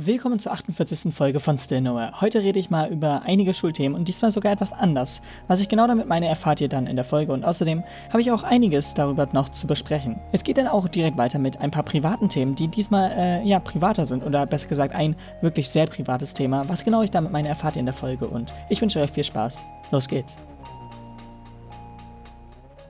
Willkommen zur 48. Folge von Still Nowhere. Heute rede ich mal über einige Schulthemen und diesmal sogar etwas anders. Was ich genau damit meine, erfahrt ihr dann in der Folge und außerdem habe ich auch einiges darüber noch zu besprechen. Es geht dann auch direkt weiter mit ein paar privaten Themen, die diesmal äh, ja privater sind oder besser gesagt ein wirklich sehr privates Thema. Was genau ich damit meine, erfahrt ihr in der Folge und ich wünsche euch viel Spaß. Los geht's.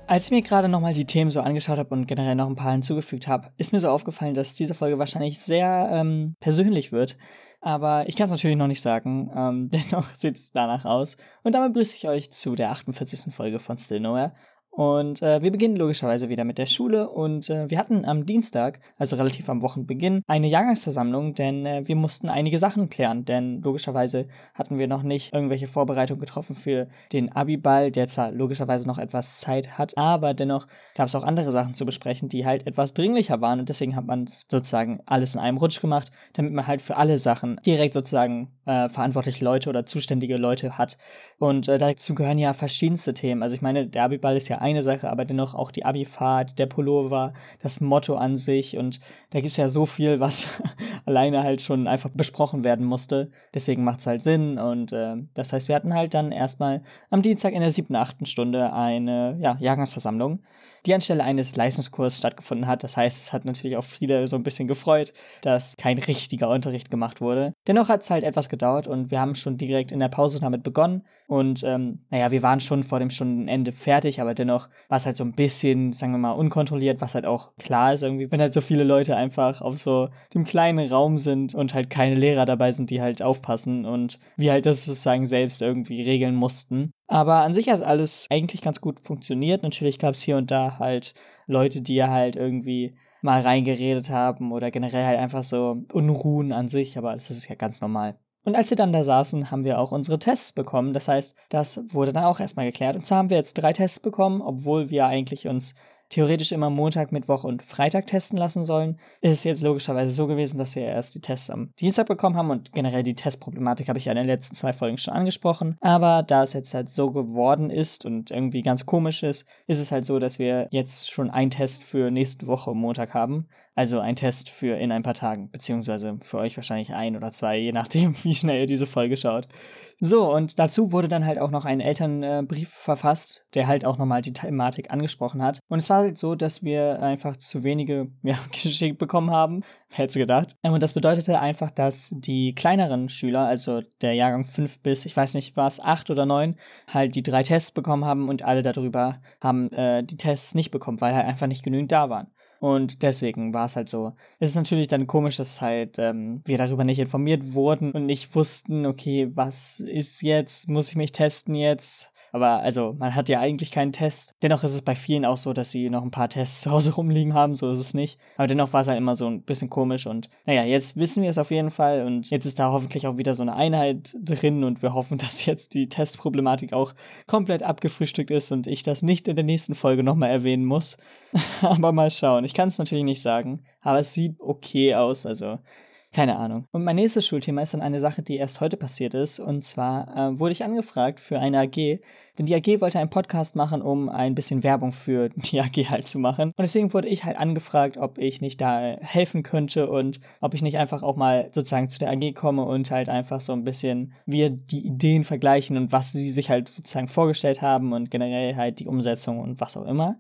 Als ich mir gerade nochmal die Themen so angeschaut habe und generell noch ein paar hinzugefügt habe, ist mir so aufgefallen, dass diese Folge wahrscheinlich sehr ähm, persönlich wird. Aber ich kann es natürlich noch nicht sagen. Ähm, dennoch sieht es danach aus. Und damit begrüße ich euch zu der 48. Folge von Still Nowhere. Und äh, wir beginnen logischerweise wieder mit der Schule und äh, wir hatten am Dienstag, also relativ am Wochenbeginn, eine Jahrgangsversammlung, denn äh, wir mussten einige Sachen klären, denn logischerweise hatten wir noch nicht irgendwelche Vorbereitungen getroffen für den Abiball, der zwar logischerweise noch etwas Zeit hat, aber dennoch gab es auch andere Sachen zu besprechen, die halt etwas dringlicher waren und deswegen hat man es sozusagen alles in einem Rutsch gemacht, damit man halt für alle Sachen direkt sozusagen äh, verantwortliche Leute oder zuständige Leute hat. Und äh, dazu gehören ja verschiedenste Themen. Also ich meine, der Abiball ist ja eine Sache, aber dennoch auch die Abifahrt, der Pullover, das Motto an sich und da gibt es ja so viel, was alleine halt schon einfach besprochen werden musste. Deswegen macht es halt Sinn und äh, das heißt, wir hatten halt dann erstmal am Dienstag in der siebten, achten Stunde eine ja, Jahrgangsversammlung die anstelle eines Leistungskurses stattgefunden hat. Das heißt, es hat natürlich auch viele so ein bisschen gefreut, dass kein richtiger Unterricht gemacht wurde. Dennoch hat es halt etwas gedauert und wir haben schon direkt in der Pause damit begonnen. Und ähm, naja, wir waren schon vor dem Stundenende fertig, aber dennoch war es halt so ein bisschen, sagen wir mal, unkontrolliert, was halt auch klar ist irgendwie, wenn halt so viele Leute einfach auf so dem kleinen Raum sind und halt keine Lehrer dabei sind, die halt aufpassen und wir halt das sozusagen selbst irgendwie regeln mussten. Aber an sich hat alles eigentlich ganz gut funktioniert. Natürlich gab es hier und da halt Leute, die halt irgendwie mal reingeredet haben oder generell halt einfach so Unruhen an sich, aber das ist ja ganz normal. Und als wir dann da saßen, haben wir auch unsere Tests bekommen. Das heißt, das wurde dann auch erstmal geklärt. Und zwar haben wir jetzt drei Tests bekommen, obwohl wir eigentlich uns theoretisch immer Montag, Mittwoch und Freitag testen lassen sollen, ist es jetzt logischerweise so gewesen, dass wir erst die Tests am Dienstag bekommen haben und generell die Testproblematik habe ich ja in den letzten zwei Folgen schon angesprochen. Aber da es jetzt halt so geworden ist und irgendwie ganz komisch ist, ist es halt so, dass wir jetzt schon einen Test für nächste Woche Montag haben. Also ein Test für in ein paar Tagen, beziehungsweise für euch wahrscheinlich ein oder zwei, je nachdem, wie schnell ihr diese Folge schaut. So, und dazu wurde dann halt auch noch ein Elternbrief verfasst, der halt auch nochmal die Thematik angesprochen hat. Und es war halt so, dass wir einfach zu wenige ja, geschickt bekommen haben. Wer hätte gedacht? Ähm, und das bedeutete einfach, dass die kleineren Schüler, also der Jahrgang 5 bis, ich weiß nicht, war es 8 oder 9, halt die drei Tests bekommen haben und alle darüber haben äh, die Tests nicht bekommen, weil halt einfach nicht genügend da waren. Und deswegen war es halt so. Es ist natürlich dann komisch, dass halt ähm, wir darüber nicht informiert wurden und nicht wussten, okay, was ist jetzt? Muss ich mich testen jetzt? Aber also, man hat ja eigentlich keinen Test. Dennoch ist es bei vielen auch so, dass sie noch ein paar Tests zu Hause rumliegen haben. So ist es nicht. Aber dennoch war es halt immer so ein bisschen komisch. Und naja, jetzt wissen wir es auf jeden Fall. Und jetzt ist da hoffentlich auch wieder so eine Einheit drin. Und wir hoffen, dass jetzt die Testproblematik auch komplett abgefrühstückt ist und ich das nicht in der nächsten Folge nochmal erwähnen muss. aber mal schauen. Ich kann es natürlich nicht sagen. Aber es sieht okay aus. Also keine Ahnung. Und mein nächstes Schulthema ist dann eine Sache, die erst heute passiert ist. Und zwar äh, wurde ich angefragt für eine AG, denn die AG wollte einen Podcast machen, um ein bisschen Werbung für die AG halt zu machen. Und deswegen wurde ich halt angefragt, ob ich nicht da helfen könnte und ob ich nicht einfach auch mal sozusagen zu der AG komme und halt einfach so ein bisschen wir die Ideen vergleichen und was sie sich halt sozusagen vorgestellt haben und generell halt die Umsetzung und was auch immer.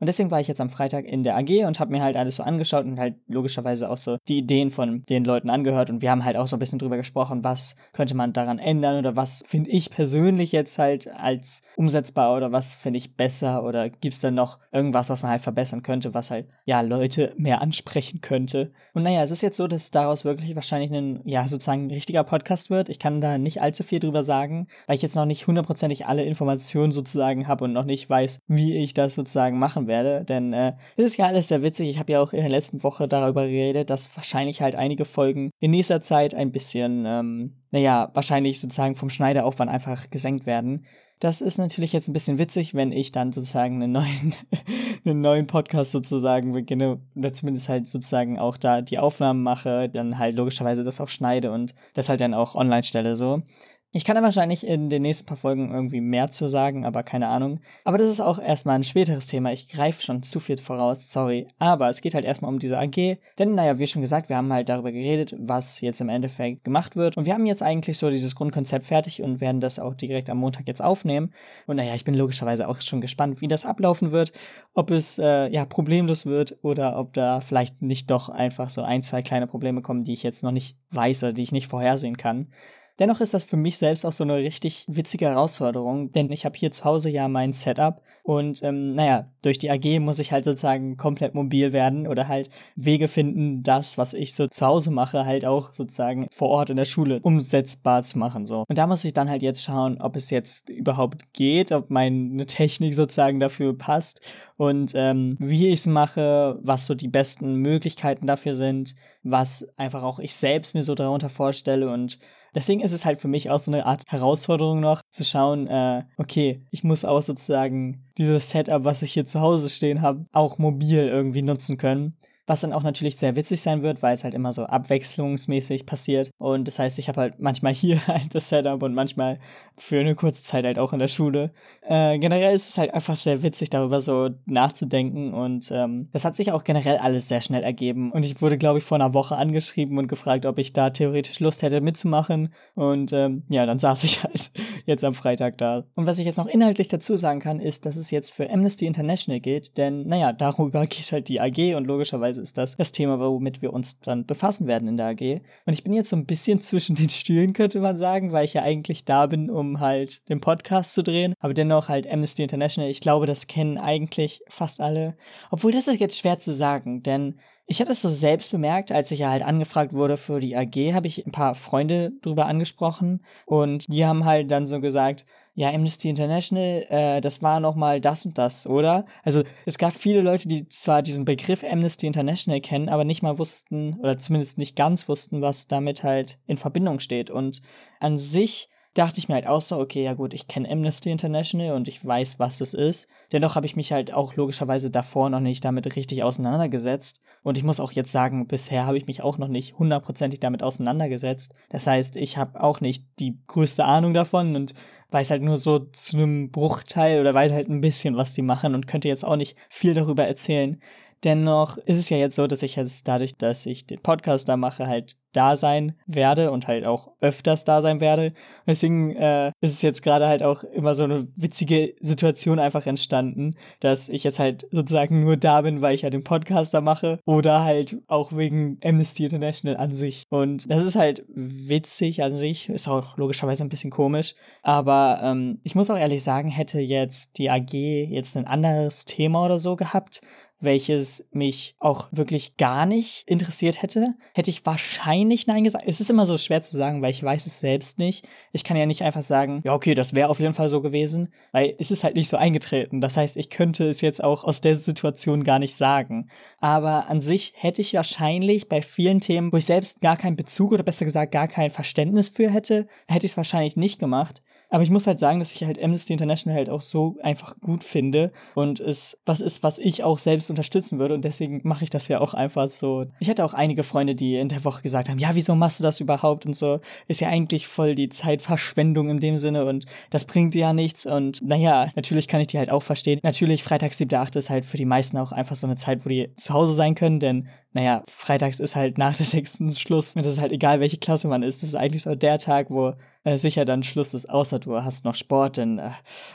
Und deswegen war ich jetzt am Freitag in der AG und habe mir halt alles so angeschaut und halt logischerweise auch so die Ideen von den Leuten angehört. Und wir haben halt auch so ein bisschen drüber gesprochen, was könnte man daran ändern oder was finde ich persönlich jetzt halt als umsetzbar oder was finde ich besser oder gibt es dann noch irgendwas, was man halt verbessern könnte, was halt ja Leute mehr ansprechen könnte. Und naja, es ist jetzt so, dass daraus wirklich wahrscheinlich ein, ja, sozusagen ein richtiger Podcast wird. Ich kann da nicht allzu viel drüber sagen, weil ich jetzt noch nicht hundertprozentig alle Informationen sozusagen habe und noch nicht weiß, wie ich das sozusagen machen werde, denn äh, es ist ja alles sehr witzig. Ich habe ja auch in der letzten Woche darüber geredet, dass wahrscheinlich halt einige Folgen in nächster Zeit ein bisschen, ähm, naja, wahrscheinlich sozusagen vom Schneideraufwand einfach gesenkt werden. Das ist natürlich jetzt ein bisschen witzig, wenn ich dann sozusagen einen neuen, einen neuen Podcast sozusagen beginne oder zumindest halt sozusagen auch da die Aufnahmen mache, dann halt logischerweise das auch schneide und das halt dann auch online stelle so. Ich kann da wahrscheinlich in den nächsten paar Folgen irgendwie mehr zu sagen, aber keine Ahnung. Aber das ist auch erstmal ein späteres Thema. Ich greife schon zu viel voraus, sorry. Aber es geht halt erstmal um diese AG. Denn, naja, wie schon gesagt, wir haben halt darüber geredet, was jetzt im Endeffekt gemacht wird. Und wir haben jetzt eigentlich so dieses Grundkonzept fertig und werden das auch direkt am Montag jetzt aufnehmen. Und naja, ich bin logischerweise auch schon gespannt, wie das ablaufen wird. Ob es, äh, ja, problemlos wird oder ob da vielleicht nicht doch einfach so ein, zwei kleine Probleme kommen, die ich jetzt noch nicht weiß oder die ich nicht vorhersehen kann. Dennoch ist das für mich selbst auch so eine richtig witzige Herausforderung, denn ich habe hier zu Hause ja mein Setup und ähm, naja, durch die AG muss ich halt sozusagen komplett mobil werden oder halt Wege finden, das, was ich so zu Hause mache, halt auch sozusagen vor Ort in der Schule umsetzbar zu machen. So. Und da muss ich dann halt jetzt schauen, ob es jetzt überhaupt geht, ob meine Technik sozusagen dafür passt und ähm, wie ich es mache, was so die besten Möglichkeiten dafür sind, was einfach auch ich selbst mir so darunter vorstelle und deswegen ist es halt für mich auch so eine Art Herausforderung noch zu schauen, äh, okay, ich muss auch sozusagen dieses Setup, was ich hier zu Hause stehen habe, auch mobil irgendwie nutzen können was dann auch natürlich sehr witzig sein wird, weil es halt immer so abwechslungsmäßig passiert. Und das heißt, ich habe halt manchmal hier halt das Setup und manchmal für eine kurze Zeit halt auch in der Schule. Äh, generell ist es halt einfach sehr witzig, darüber so nachzudenken und ähm, das hat sich auch generell alles sehr schnell ergeben. Und ich wurde, glaube ich, vor einer Woche angeschrieben und gefragt, ob ich da theoretisch Lust hätte mitzumachen. Und ähm, ja, dann saß ich halt jetzt am Freitag da. Und was ich jetzt noch inhaltlich dazu sagen kann, ist, dass es jetzt für Amnesty International geht, denn naja, darüber geht halt die AG und logischerweise beziehungsweise ist das das Thema, womit wir uns dann befassen werden in der AG. Und ich bin jetzt so ein bisschen zwischen den Stühlen, könnte man sagen, weil ich ja eigentlich da bin, um halt den Podcast zu drehen, aber dennoch halt Amnesty International. Ich glaube, das kennen eigentlich fast alle. Obwohl das ist jetzt schwer zu sagen, denn ich hatte es so selbst bemerkt, als ich ja halt angefragt wurde für die AG, habe ich ein paar Freunde drüber angesprochen und die haben halt dann so gesagt, ja, Amnesty International, äh, das war nochmal das und das, oder? Also es gab viele Leute, die zwar diesen Begriff Amnesty International kennen, aber nicht mal wussten, oder zumindest nicht ganz wussten, was damit halt in Verbindung steht. Und an sich dachte ich mir halt auch so, okay, ja gut, ich kenne Amnesty International und ich weiß, was es ist. Dennoch habe ich mich halt auch logischerweise davor noch nicht damit richtig auseinandergesetzt. Und ich muss auch jetzt sagen, bisher habe ich mich auch noch nicht hundertprozentig damit auseinandergesetzt. Das heißt, ich habe auch nicht die größte Ahnung davon und weiß halt nur so zu einem Bruchteil oder weiß halt ein bisschen, was die machen und könnte jetzt auch nicht viel darüber erzählen. Dennoch ist es ja jetzt so, dass ich jetzt dadurch, dass ich den Podcast da mache, halt da sein werde und halt auch öfters da sein werde. Und deswegen äh, ist es jetzt gerade halt auch immer so eine witzige Situation einfach entstanden, dass ich jetzt halt sozusagen nur da bin, weil ich ja den Podcast da mache oder halt auch wegen Amnesty International an sich. Und das ist halt witzig an sich, ist auch logischerweise ein bisschen komisch. Aber ähm, ich muss auch ehrlich sagen, hätte jetzt die AG jetzt ein anderes Thema oder so gehabt, welches mich auch wirklich gar nicht interessiert hätte, hätte ich wahrscheinlich Nein gesagt. Es ist immer so schwer zu sagen, weil ich weiß es selbst nicht. Ich kann ja nicht einfach sagen, ja, okay, das wäre auf jeden Fall so gewesen, weil es ist halt nicht so eingetreten. Das heißt, ich könnte es jetzt auch aus der Situation gar nicht sagen. Aber an sich hätte ich wahrscheinlich bei vielen Themen, wo ich selbst gar keinen Bezug oder besser gesagt gar kein Verständnis für hätte, hätte ich es wahrscheinlich nicht gemacht. Aber ich muss halt sagen, dass ich halt Amnesty International halt auch so einfach gut finde und es was ist, was ich auch selbst unterstützen würde und deswegen mache ich das ja auch einfach so. Ich hatte auch einige Freunde, die in der Woche gesagt haben, ja, wieso machst du das überhaupt und so. Ist ja eigentlich voll die Zeitverschwendung in dem Sinne und das bringt dir ja nichts und naja, natürlich kann ich die halt auch verstehen. Natürlich, Freitag, 7.8. ist halt für die meisten auch einfach so eine Zeit, wo die zu Hause sein können, denn naja, freitags ist halt nach der sechsten Schluss und das ist halt egal, welche Klasse man ist. Das ist eigentlich so der Tag, wo äh, sicher dann Schluss ist, außer du hast noch Sport, denn äh,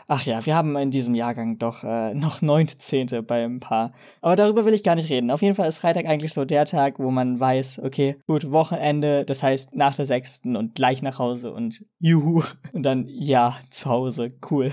ach ja, wir haben in diesem Jahrgang doch äh, noch neunte, zehnte bei ein paar. Aber darüber will ich gar nicht reden. Auf jeden Fall ist Freitag eigentlich so der Tag, wo man weiß, okay, gut, Wochenende, das heißt nach der sechsten und gleich nach Hause und juhu. Und dann ja, zu Hause, cool.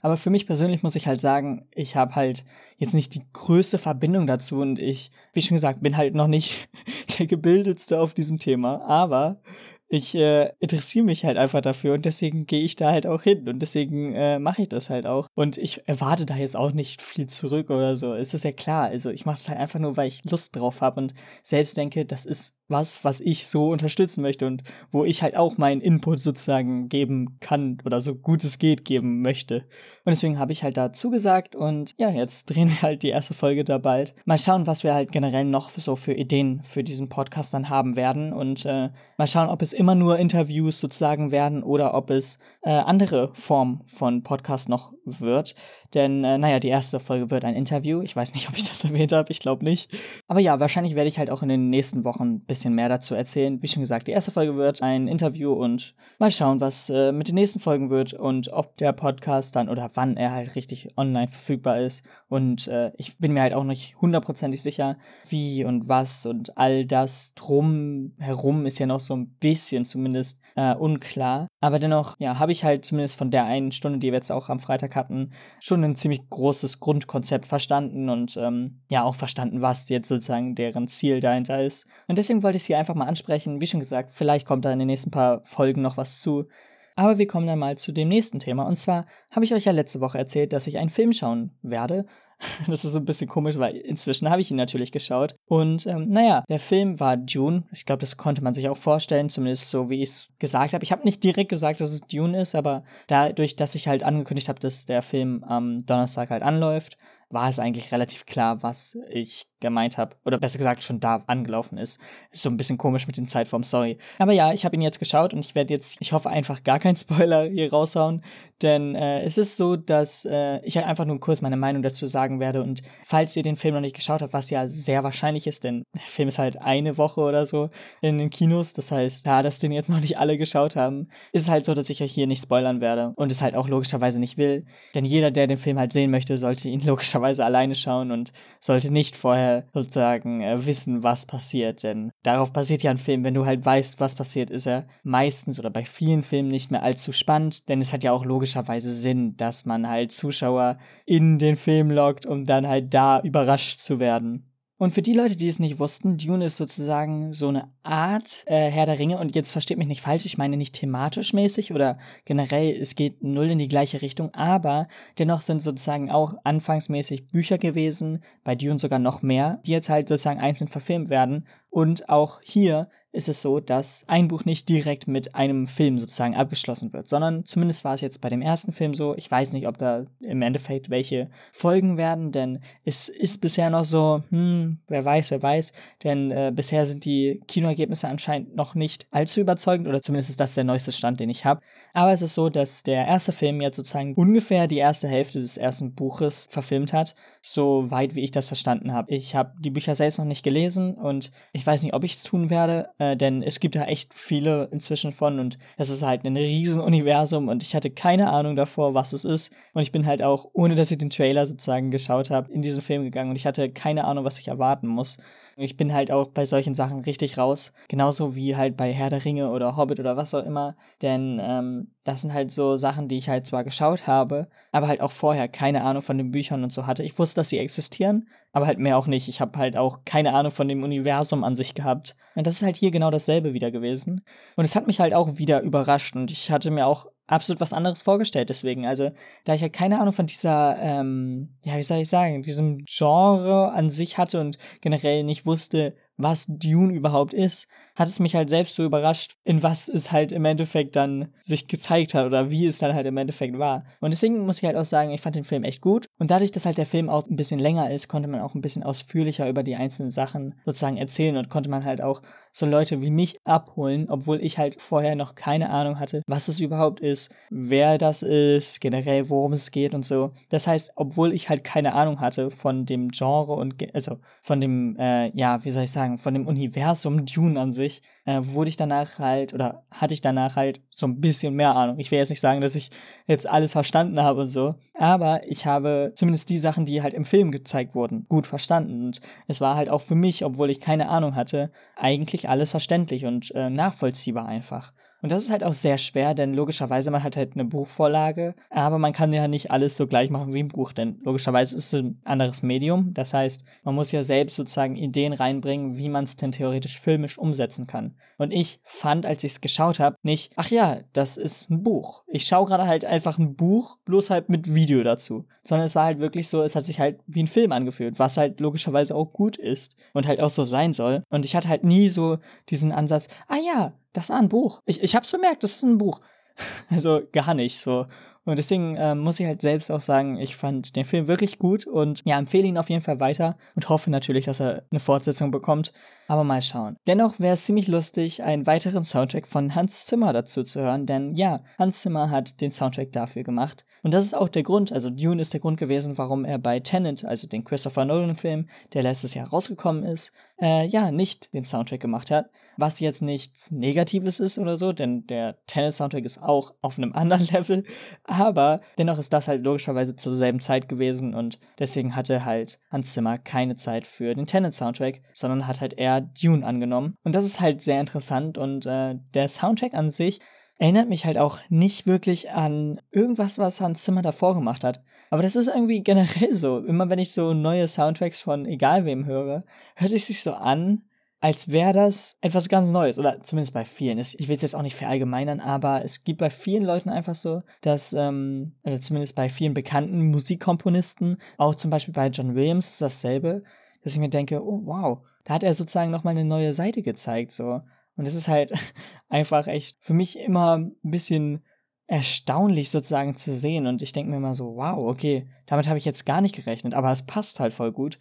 Aber für mich persönlich muss ich halt sagen, ich habe halt jetzt nicht die größte Verbindung dazu und ich, wie schon gesagt, bin halt noch nicht der gebildetste auf diesem Thema, aber ich äh, interessiere mich halt einfach dafür und deswegen gehe ich da halt auch hin und deswegen äh, mache ich das halt auch. Und ich erwarte da jetzt auch nicht viel zurück oder so. Es ist ja klar. Also ich mache es halt einfach nur, weil ich Lust drauf habe und selbst denke, das ist was, was ich so unterstützen möchte und wo ich halt auch meinen Input sozusagen geben kann oder so gut es geht geben möchte. Und deswegen habe ich halt da zugesagt und ja, jetzt drehen wir halt die erste Folge da bald. Mal schauen, was wir halt generell noch so für Ideen für diesen Podcast dann haben werden und äh, mal schauen, ob es immer nur Interviews sozusagen werden oder ob es äh, andere Formen von Podcast noch wird. Denn, äh, naja, die erste Folge wird ein Interview. Ich weiß nicht, ob ich das erwähnt habe, ich glaube nicht. Aber ja, wahrscheinlich werde ich halt auch in den nächsten Wochen ein bisschen mehr dazu erzählen. Wie schon gesagt, die erste Folge wird ein Interview und mal schauen, was äh, mit den nächsten Folgen wird und ob der Podcast dann oder wann er halt richtig online verfügbar ist. Und äh, ich bin mir halt auch nicht hundertprozentig sicher, wie und was und all das drum herum ist ja noch so ein bisschen zumindest äh, unklar. Aber dennoch, ja, habe ich halt zumindest von der einen Stunde, die wir jetzt auch am Freitag hatten, schon ein ziemlich großes Grundkonzept verstanden und ähm, ja auch verstanden, was jetzt sozusagen deren Ziel dahinter ist. Und deswegen wollte ich sie einfach mal ansprechen. Wie schon gesagt, vielleicht kommt da in den nächsten paar Folgen noch was zu. Aber wir kommen dann mal zu dem nächsten Thema. Und zwar habe ich euch ja letzte Woche erzählt, dass ich einen Film schauen werde. Das ist so ein bisschen komisch, weil inzwischen habe ich ihn natürlich geschaut. Und ähm, naja, der Film war Dune. Ich glaube, das konnte man sich auch vorstellen, zumindest so wie ich es gesagt habe. Ich habe nicht direkt gesagt, dass es Dune ist, aber dadurch, dass ich halt angekündigt habe, dass der Film am Donnerstag halt anläuft, war es eigentlich relativ klar, was ich gemeint habe. Oder besser gesagt, schon da angelaufen ist. Ist so ein bisschen komisch mit den Zeitformen, sorry. Aber ja, ich habe ihn jetzt geschaut und ich werde jetzt, ich hoffe einfach gar keinen Spoiler hier raushauen. Denn äh, es ist so, dass äh, ich halt einfach nur kurz meine Meinung dazu sagen werde. Und falls ihr den Film noch nicht geschaut habt, was ja sehr wahrscheinlich ist, denn der Film ist halt eine Woche oder so in den Kinos. Das heißt, da das den jetzt noch nicht alle geschaut haben, ist es halt so, dass ich euch hier nicht spoilern werde. Und es halt auch logischerweise nicht will. Denn jeder, der den Film halt sehen möchte, sollte ihn logischerweise alleine schauen und sollte nicht vorher sozusagen äh, wissen, was passiert. Denn darauf basiert ja ein Film. Wenn du halt weißt, was passiert, ist er meistens oder bei vielen Filmen nicht mehr allzu spannend. Denn es hat ja auch logischerweise Sinn, dass man halt Zuschauer in den Film lockt, um dann halt da überrascht zu werden. Und für die Leute, die es nicht wussten, Dune ist sozusagen so eine Art äh, Herr der Ringe. Und jetzt versteht mich nicht falsch, ich meine nicht thematisch mäßig oder generell, es geht null in die gleiche Richtung. Aber dennoch sind sozusagen auch anfangsmäßig Bücher gewesen, bei Dune sogar noch mehr, die jetzt halt sozusagen einzeln verfilmt werden. Und auch hier ist es so, dass ein Buch nicht direkt mit einem Film sozusagen abgeschlossen wird, sondern zumindest war es jetzt bei dem ersten Film so. Ich weiß nicht, ob da im Endeffekt welche Folgen werden, denn es ist bisher noch so, hm, wer weiß, wer weiß, denn äh, bisher sind die Kinoergebnisse anscheinend noch nicht allzu überzeugend oder zumindest ist das der neueste Stand, den ich habe. Aber es ist so, dass der erste Film jetzt sozusagen ungefähr die erste Hälfte des ersten Buches verfilmt hat, so weit wie ich das verstanden habe. Ich habe die Bücher selbst noch nicht gelesen und ich weiß nicht, ob ich es tun werde äh, denn es gibt da echt viele inzwischen von und es ist halt ein Riesenuniversum und ich hatte keine Ahnung davor, was es ist und ich bin halt auch, ohne dass ich den Trailer sozusagen geschaut habe, in diesen Film gegangen und ich hatte keine Ahnung, was ich erwarten muss. Ich bin halt auch bei solchen Sachen richtig raus. Genauso wie halt bei Herr der Ringe oder Hobbit oder was auch immer. Denn ähm, das sind halt so Sachen, die ich halt zwar geschaut habe, aber halt auch vorher keine Ahnung von den Büchern und so hatte. Ich wusste, dass sie existieren, aber halt mehr auch nicht. Ich habe halt auch keine Ahnung von dem Universum an sich gehabt. Und das ist halt hier genau dasselbe wieder gewesen. Und es hat mich halt auch wieder überrascht und ich hatte mir auch absolut was anderes vorgestellt. Deswegen, also, da ich ja keine Ahnung von dieser, ähm, ja, wie soll ich sagen, diesem Genre an sich hatte und generell nicht wusste, was Dune überhaupt ist, hat es mich halt selbst so überrascht, in was es halt im Endeffekt dann sich gezeigt hat oder wie es dann halt im Endeffekt war. Und deswegen muss ich halt auch sagen, ich fand den Film echt gut. Und dadurch, dass halt der Film auch ein bisschen länger ist, konnte man auch ein bisschen ausführlicher über die einzelnen Sachen sozusagen erzählen und konnte man halt auch so Leute wie mich abholen, obwohl ich halt vorher noch keine Ahnung hatte, was es überhaupt ist, wer das ist, generell worum es geht und so. Das heißt, obwohl ich halt keine Ahnung hatte von dem Genre und also von dem, äh, ja, wie soll ich sagen, von dem Universum Dune an sich, äh, wurde ich danach halt, oder hatte ich danach halt so ein bisschen mehr Ahnung. Ich will jetzt nicht sagen, dass ich jetzt alles verstanden habe und so, aber ich habe zumindest die Sachen, die halt im Film gezeigt wurden, gut verstanden. Und es war halt auch für mich, obwohl ich keine Ahnung hatte, eigentlich alles verständlich und äh, nachvollziehbar einfach. Und das ist halt auch sehr schwer, denn logischerweise man hat halt eine Buchvorlage, aber man kann ja nicht alles so gleich machen wie im Buch, denn logischerweise ist es ein anderes Medium. Das heißt, man muss ja selbst sozusagen Ideen reinbringen, wie man es denn theoretisch filmisch umsetzen kann. Und ich fand, als ich es geschaut habe, nicht, ach ja, das ist ein Buch. Ich schaue gerade halt einfach ein Buch, bloß halt mit Video dazu. Sondern es war halt wirklich so, es hat sich halt wie ein Film angefühlt, was halt logischerweise auch gut ist und halt auch so sein soll. Und ich hatte halt nie so diesen Ansatz, ah ja, das war ein Buch. Ich, ich hab's bemerkt, das ist ein Buch. Also gar nicht so. Und deswegen äh, muss ich halt selbst auch sagen, ich fand den Film wirklich gut und ja, empfehle ihn auf jeden Fall weiter und hoffe natürlich, dass er eine Fortsetzung bekommt. Aber mal schauen. Dennoch wäre es ziemlich lustig, einen weiteren Soundtrack von Hans Zimmer dazu zu hören, denn ja, Hans Zimmer hat den Soundtrack dafür gemacht. Und das ist auch der Grund, also Dune ist der Grund gewesen, warum er bei Tenet, also den Christopher Nolan-Film, der letztes Jahr rausgekommen ist, äh, ja, nicht den Soundtrack gemacht hat. Was jetzt nichts Negatives ist oder so, denn der Tenet-Soundtrack ist auch auf einem anderen Level. Aber dennoch ist das halt logischerweise zur selben Zeit gewesen und deswegen hatte halt Hans Zimmer keine Zeit für den Tenet-Soundtrack, sondern hat halt eher Dune angenommen. Und das ist halt sehr interessant und äh, der Soundtrack an sich erinnert mich halt auch nicht wirklich an irgendwas, was Hans Zimmer davor gemacht hat. Aber das ist irgendwie generell so. Immer wenn ich so neue Soundtracks von egal wem höre, hört es sich so an, als wäre das etwas ganz Neues. Oder zumindest bei vielen. Ich will es jetzt auch nicht verallgemeinern, aber es gibt bei vielen Leuten einfach so, dass, ähm, oder zumindest bei vielen bekannten Musikkomponisten, auch zum Beispiel bei John Williams ist dasselbe, dass ich mir denke, oh wow, da hat er sozusagen nochmal eine neue Seite gezeigt, so. Und es ist halt einfach echt für mich immer ein bisschen erstaunlich sozusagen zu sehen. Und ich denke mir immer so, wow, okay, damit habe ich jetzt gar nicht gerechnet, aber es passt halt voll gut.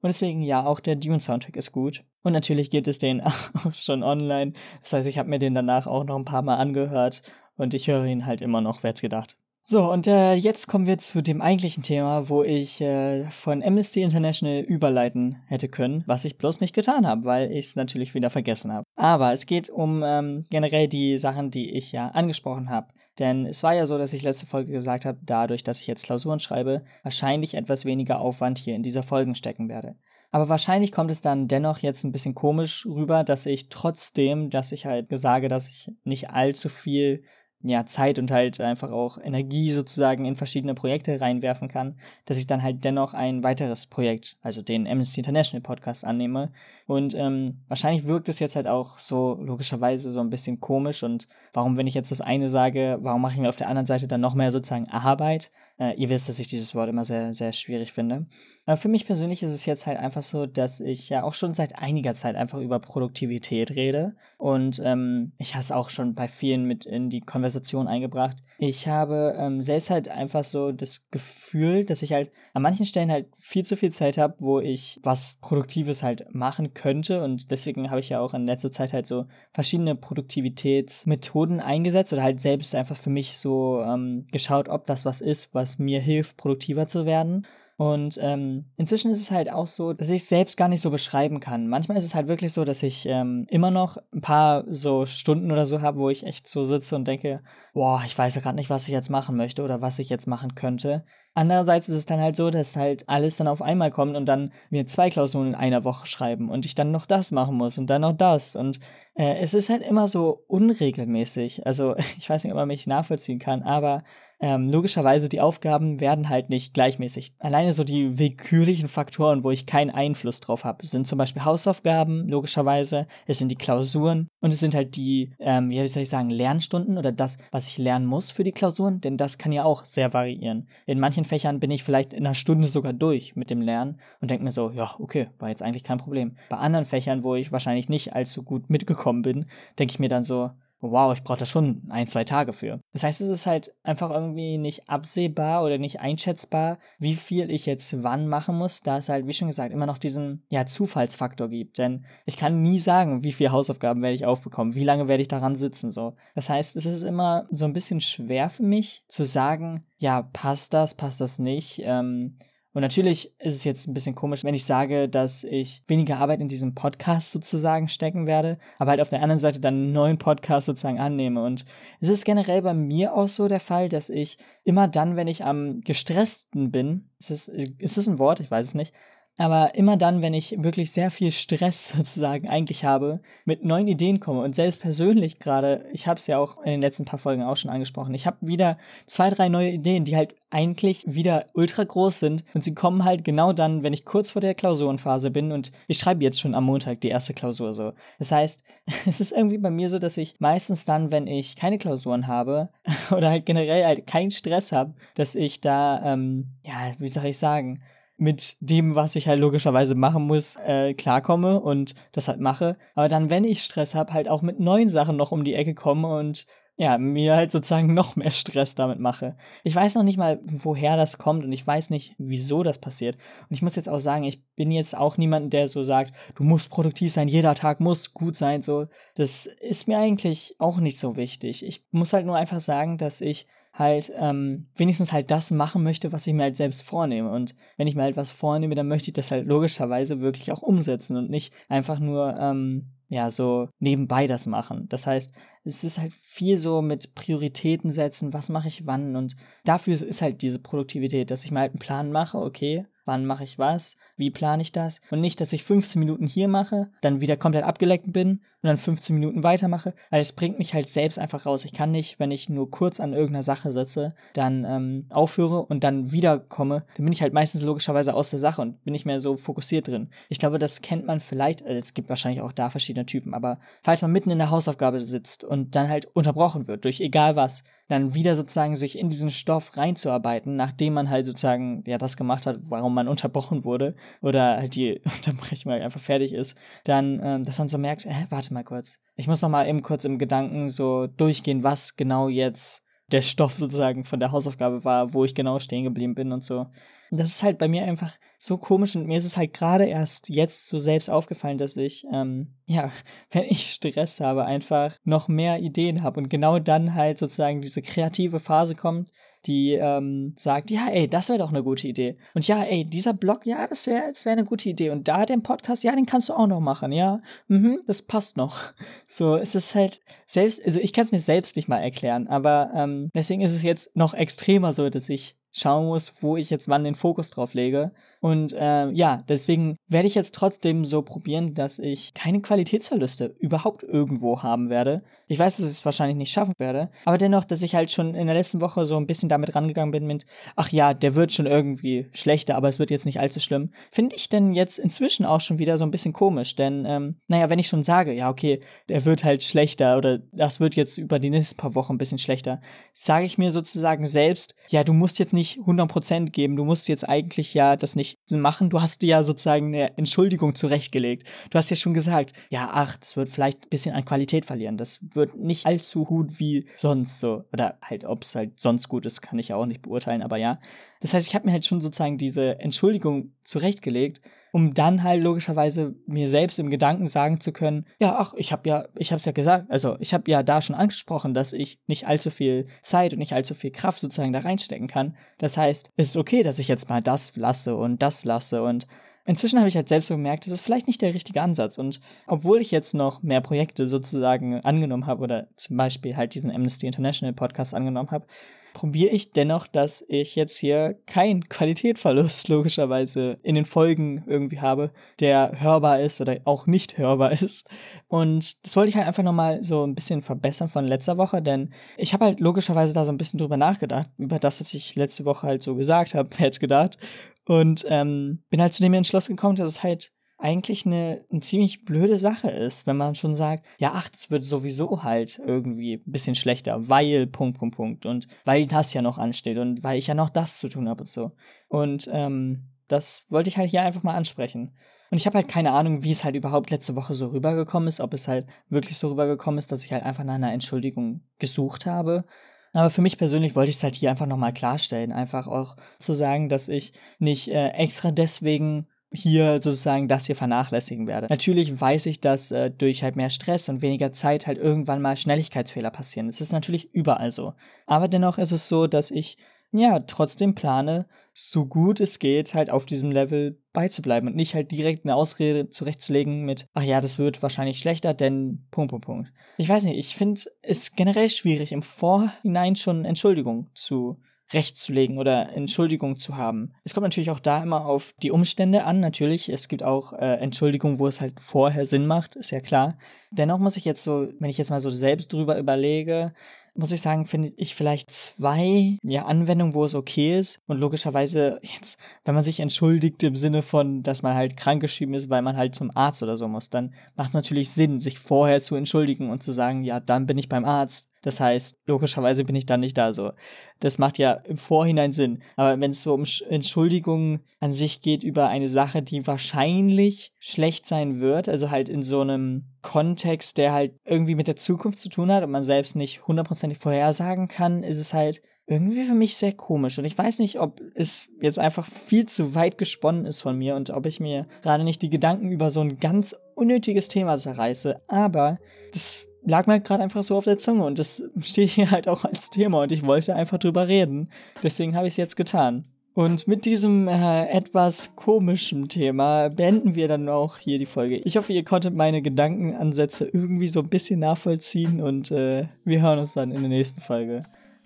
Und deswegen, ja, auch der Dune-Soundtrack ist gut. Und natürlich gibt es den auch schon online. Das heißt, ich habe mir den danach auch noch ein paar Mal angehört und ich höre ihn halt immer noch, wer hätte gedacht. So, und äh, jetzt kommen wir zu dem eigentlichen Thema, wo ich äh, von Amnesty International überleiten hätte können, was ich bloß nicht getan habe, weil ich es natürlich wieder vergessen habe. Aber es geht um ähm, generell die Sachen, die ich ja angesprochen habe. Denn es war ja so, dass ich letzte Folge gesagt habe, dadurch, dass ich jetzt Klausuren schreibe, wahrscheinlich etwas weniger Aufwand hier in dieser Folgen stecken werde. Aber wahrscheinlich kommt es dann dennoch jetzt ein bisschen komisch rüber, dass ich trotzdem, dass ich halt sage, dass ich nicht allzu viel ja, Zeit und halt einfach auch Energie sozusagen in verschiedene Projekte reinwerfen kann, dass ich dann halt dennoch ein weiteres Projekt, also den Amnesty International Podcast annehme. Und ähm, wahrscheinlich wirkt es jetzt halt auch so logischerweise so ein bisschen komisch und warum, wenn ich jetzt das eine sage, warum mache ich mir auf der anderen Seite dann noch mehr sozusagen Arbeit? Äh, ihr wisst, dass ich dieses Wort immer sehr, sehr schwierig finde. Aber für mich persönlich ist es jetzt halt einfach so, dass ich ja auch schon seit einiger Zeit einfach über Produktivität rede. Und ähm, ich habe es auch schon bei vielen mit in die Konversation eingebracht. Ich habe ähm, selbst halt einfach so das Gefühl, dass ich halt an manchen Stellen halt viel zu viel Zeit habe, wo ich was Produktives halt machen könnte. Und deswegen habe ich ja auch in letzter Zeit halt so verschiedene Produktivitätsmethoden eingesetzt oder halt selbst einfach für mich so ähm, geschaut, ob das was ist, was mir hilft, produktiver zu werden. Und ähm, inzwischen ist es halt auch so, dass ich es selbst gar nicht so beschreiben kann. Manchmal ist es halt wirklich so, dass ich ähm, immer noch ein paar so Stunden oder so habe, wo ich echt so sitze und denke, boah, ich weiß ja gerade nicht, was ich jetzt machen möchte oder was ich jetzt machen könnte. Andererseits ist es dann halt so, dass halt alles dann auf einmal kommt und dann wir zwei Klausuren in einer Woche schreiben und ich dann noch das machen muss und dann noch das. Und äh, es ist halt immer so unregelmäßig. Also ich weiß nicht, ob man mich nachvollziehen kann, aber ähm, logischerweise die Aufgaben werden halt nicht gleichmäßig. Alleine so die willkürlichen Faktoren, wo ich keinen Einfluss drauf habe, sind zum Beispiel Hausaufgaben, logischerweise, es sind die Klausuren und es sind halt die, ähm, wie soll ich sagen, Lernstunden oder das, was ich lernen muss für die Klausuren, denn das kann ja auch sehr variieren. In manchen Fächern bin ich vielleicht in einer Stunde sogar durch mit dem Lernen und denke mir so, ja, okay, war jetzt eigentlich kein Problem. Bei anderen Fächern, wo ich wahrscheinlich nicht allzu gut mitgekommen bin, denke ich mir dann so, wow, ich brauche da schon ein, zwei Tage für. Das heißt, es ist halt einfach irgendwie nicht absehbar oder nicht einschätzbar, wie viel ich jetzt wann machen muss, da es halt, wie schon gesagt, immer noch diesen ja, Zufallsfaktor gibt. Denn ich kann nie sagen, wie viele Hausaufgaben werde ich aufbekommen, wie lange werde ich daran sitzen. So. Das heißt, es ist immer so ein bisschen schwer für mich zu sagen, ja, passt das, passt das nicht. Ähm, und natürlich ist es jetzt ein bisschen komisch, wenn ich sage, dass ich weniger Arbeit in diesem Podcast sozusagen stecken werde, aber halt auf der anderen Seite dann einen neuen Podcast sozusagen annehme. Und es ist generell bei mir auch so der Fall, dass ich immer dann, wenn ich am gestressten bin, ist es, ist es ein Wort, ich weiß es nicht, Aber immer dann, wenn ich wirklich sehr viel Stress sozusagen eigentlich habe, mit neuen Ideen komme und selbst persönlich gerade, ich habe es ja auch in den letzten paar Folgen auch schon angesprochen, ich habe wieder zwei, drei neue Ideen, die halt eigentlich wieder ultra groß sind und sie kommen halt genau dann, wenn ich kurz vor der Klausurenphase bin und ich schreibe jetzt schon am Montag die erste Klausur so. Das heißt, es ist irgendwie bei mir so, dass ich meistens dann, wenn ich keine Klausuren habe oder halt generell halt keinen Stress habe, dass ich da, ähm, ja, wie soll ich sagen, mit dem, was ich halt logischerweise machen muss, äh, klarkomme und das halt mache. Aber dann, wenn ich Stress habe, halt auch mit neuen Sachen noch um die Ecke komme und ja, mir halt sozusagen noch mehr Stress damit mache. Ich weiß noch nicht mal, woher das kommt und ich weiß nicht, wieso das passiert. Und ich muss jetzt auch sagen, ich bin jetzt auch niemand, der so sagt, du musst produktiv sein, jeder Tag muss gut sein, so. Das ist mir eigentlich auch nicht so wichtig. Ich muss halt nur einfach sagen, dass ich halt ähm, wenigstens halt das machen möchte, was ich mir halt selbst vornehme. Und wenn ich mir halt was vornehme, dann möchte ich das halt logischerweise wirklich auch umsetzen und nicht einfach nur ähm, ja so nebenbei das machen. Das heißt, es ist halt viel so mit Prioritäten setzen, was mache ich wann und dafür ist halt diese Produktivität, dass ich mir halt einen Plan mache, okay, wann mache ich was, wie plane ich das und nicht, dass ich 15 Minuten hier mache, dann wieder komplett abgeleckt bin und dann 15 Minuten weitermache, weil es bringt mich halt selbst einfach raus. Ich kann nicht, wenn ich nur kurz an irgendeiner Sache sitze, dann ähm, aufhöre und dann wiederkomme, dann bin ich halt meistens logischerweise aus der Sache und bin nicht mehr so fokussiert drin. Ich glaube, das kennt man vielleicht, also es gibt wahrscheinlich auch da verschiedene Typen, aber falls man mitten in der Hausaufgabe sitzt und dann halt unterbrochen wird durch egal was, dann wieder sozusagen sich in diesen Stoff reinzuarbeiten, nachdem man halt sozusagen ja das gemacht hat, warum man unterbrochen wurde oder halt die Unterbrechung halt einfach fertig ist, dann, äh, dass man so merkt, äh, warte mal kurz, ich muss noch mal eben kurz im Gedanken so durchgehen, was genau jetzt der Stoff sozusagen von der Hausaufgabe war, wo ich genau stehen geblieben bin und so. Und das ist halt bei mir einfach so komisch und mir ist es halt gerade erst jetzt so selbst aufgefallen, dass ich, ähm, ja, wenn ich Stress habe, einfach noch mehr Ideen habe und genau dann halt sozusagen diese kreative Phase kommt, die ähm, sagt, ja, ey, das wäre doch eine gute Idee. Und ja, ey, dieser Blog, ja, das wäre das wär eine gute Idee. Und da den Podcast, ja, den kannst du auch noch machen, ja. Mhm, das passt noch. So, es ist halt selbst, also ich kann es mir selbst nicht mal erklären, aber ähm, deswegen ist es jetzt noch extremer so, dass ich schauen muss, wo ich jetzt wann den Fokus drauf lege. Und äh, ja, deswegen werde ich jetzt trotzdem so probieren, dass ich keine Qualitätsverluste überhaupt irgendwo haben werde. Ich weiß, dass ich es wahrscheinlich nicht schaffen werde, aber dennoch, dass ich halt schon in der letzten Woche so ein bisschen damit rangegangen bin mit, ach ja, der wird schon irgendwie schlechter, aber es wird jetzt nicht allzu schlimm. Finde ich denn jetzt inzwischen auch schon wieder so ein bisschen komisch, denn, ähm, naja, wenn ich schon sage, ja, okay, der wird halt schlechter oder das wird jetzt über die nächsten paar Wochen ein bisschen schlechter, sage ich mir sozusagen selbst, ja, du musst jetzt nicht 100% geben, du musst jetzt eigentlich ja das nicht machen. Du hast dir ja sozusagen eine Entschuldigung zurechtgelegt. Du hast ja schon gesagt, ja, ach, das wird vielleicht ein bisschen an Qualität verlieren. Das wird nicht allzu gut wie sonst so. Oder halt, ob es halt sonst gut ist, kann ich ja auch nicht beurteilen, aber ja. Das heißt, ich habe mir halt schon sozusagen diese Entschuldigung zurechtgelegt, um dann halt logischerweise mir selbst im Gedanken sagen zu können, ja, ach, ich habe ja, ich habe es ja gesagt, also ich habe ja da schon angesprochen, dass ich nicht allzu viel Zeit und nicht allzu viel Kraft sozusagen da reinstecken kann. Das heißt, es ist okay, dass ich jetzt mal das lasse und das lasse und Inzwischen habe ich halt selbst so gemerkt, das ist vielleicht nicht der richtige Ansatz. Und obwohl ich jetzt noch mehr Projekte sozusagen angenommen habe oder zum Beispiel halt diesen Amnesty International Podcast angenommen habe, probiere ich dennoch, dass ich jetzt hier keinen Qualitätverlust logischerweise in den Folgen irgendwie habe, der hörbar ist oder auch nicht hörbar ist. Und das wollte ich halt einfach nochmal so ein bisschen verbessern von letzter Woche, denn ich habe halt logischerweise da so ein bisschen drüber nachgedacht, über das, was ich letzte Woche halt so gesagt habe, jetzt gedacht. Und ähm, bin halt zu dem Entschluss gekommen, dass es halt eigentlich eine, eine ziemlich blöde Sache ist, wenn man schon sagt, ja, ach, das wird sowieso halt irgendwie ein bisschen schlechter, weil Punkt, Punkt, Punkt und weil das ja noch ansteht und weil ich ja noch das zu tun habe und so. Und ähm, das wollte ich halt hier einfach mal ansprechen. Und ich habe halt keine Ahnung, wie es halt überhaupt letzte Woche so rübergekommen ist, ob es halt wirklich so rübergekommen ist, dass ich halt einfach nach einer Entschuldigung gesucht habe. Aber für mich persönlich wollte ich es halt hier einfach nochmal klarstellen. Einfach auch zu sagen, dass ich nicht äh, extra deswegen hier sozusagen das hier vernachlässigen werde. Natürlich weiß ich, dass äh, durch halt mehr Stress und weniger Zeit halt irgendwann mal Schnelligkeitsfehler passieren. Das ist natürlich überall so. Aber dennoch ist es so, dass ich ja trotzdem plane, so gut es geht, halt auf diesem Level beizubleiben und nicht halt direkt eine Ausrede zurechtzulegen mit, ach ja, das wird wahrscheinlich schlechter, denn Punkt, Punkt, Punkt. Ich weiß nicht, ich finde es generell schwierig, im Vorhinein schon Entschuldigung zu recht zu legen oder Entschuldigung zu haben. Es kommt natürlich auch da immer auf die Umstände an, natürlich. Es gibt auch äh, Entschuldigungen, wo es halt vorher Sinn macht, ist ja klar. Dennoch muss ich jetzt so, wenn ich jetzt mal so selbst drüber überlege, muss ich sagen, finde ich vielleicht zwei ja, Anwendungen, wo es okay ist. Und logischerweise jetzt, wenn man sich entschuldigt im Sinne von, dass man halt krankgeschrieben ist, weil man halt zum Arzt oder so muss, dann macht es natürlich Sinn, sich vorher zu entschuldigen und zu sagen, ja, dann bin ich beim Arzt. Das heißt, logischerweise bin ich dann nicht da so. Das macht ja im Vorhinein Sinn. Aber wenn es so um Entschuldigungen an sich geht über eine Sache, die wahrscheinlich schlecht sein wird, also halt in so einem Kontext, der halt irgendwie mit der Zukunft zu tun hat und man selbst nicht hundertprozentig vorhersagen kann, ist es halt irgendwie für mich sehr komisch. Und ich weiß nicht, ob es jetzt einfach viel zu weit gesponnen ist von mir und ob ich mir gerade nicht die Gedanken über so ein ganz unnötiges Thema zerreiße. Aber das lag mir gerade einfach so auf der Zunge und das steht hier halt auch als Thema und ich wollte einfach drüber reden. Deswegen habe ich es jetzt getan. Und mit diesem äh, etwas komischen Thema beenden wir dann auch hier die Folge. Ich hoffe, ihr konntet meine Gedankenansätze irgendwie so ein bisschen nachvollziehen und äh, wir hören uns dann in der nächsten Folge.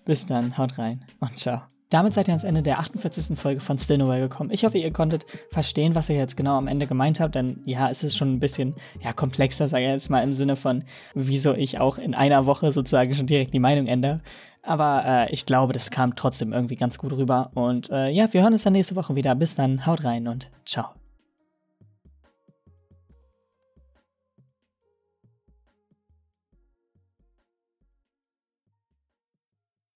Bis dann, haut rein und ciao. Damit seid ihr ans Ende der 48. Folge von Still Nowhere gekommen. Ich hoffe, ihr konntet verstehen, was ich jetzt genau am Ende gemeint habe, denn ja, es ist schon ein bisschen ja, komplexer, sage ich jetzt mal, im Sinne von, wieso ich auch in einer Woche sozusagen schon direkt die Meinung ändere. Aber äh, ich glaube, das kam trotzdem irgendwie ganz gut rüber. Und äh, ja, wir hören uns dann nächste Woche wieder. Bis dann, haut rein und ciao.